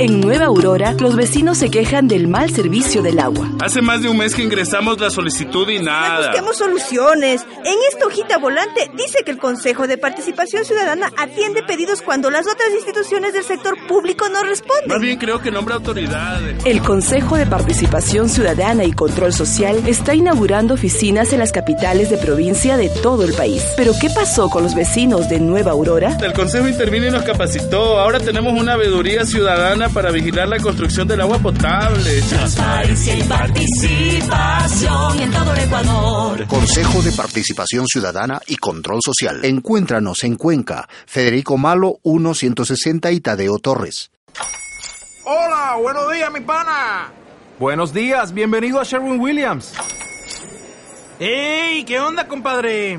En Nueva Aurora, los vecinos se quejan del mal servicio del agua. Hace más de un mes que ingresamos la solicitud y nada. Busquemos soluciones. En esta hojita volante dice que el Consejo de Participación Ciudadana atiende pedidos cuando las otras instituciones del sector público no responden. Más bien creo que nombra autoridades. El Consejo de Participación Ciudadana y Control Social está inaugurando oficinas en las capitales de provincia de todo el país. Pero ¿qué pasó con los vecinos de Nueva Aurora? El Consejo intervino y nos capacitó. Ahora tenemos una veeduría ciudadana para vigilar la construcción del agua potable. Transparencia y participación en todo el Ecuador. Consejo de Participación Ciudadana y Control Social. Encuéntranos en Cuenca, Federico Malo 160 y Tadeo Torres. Hola, buenos días, mi pana. Buenos días, bienvenido a Sherwin Williams. ¡Ey! ¿Qué onda, compadre?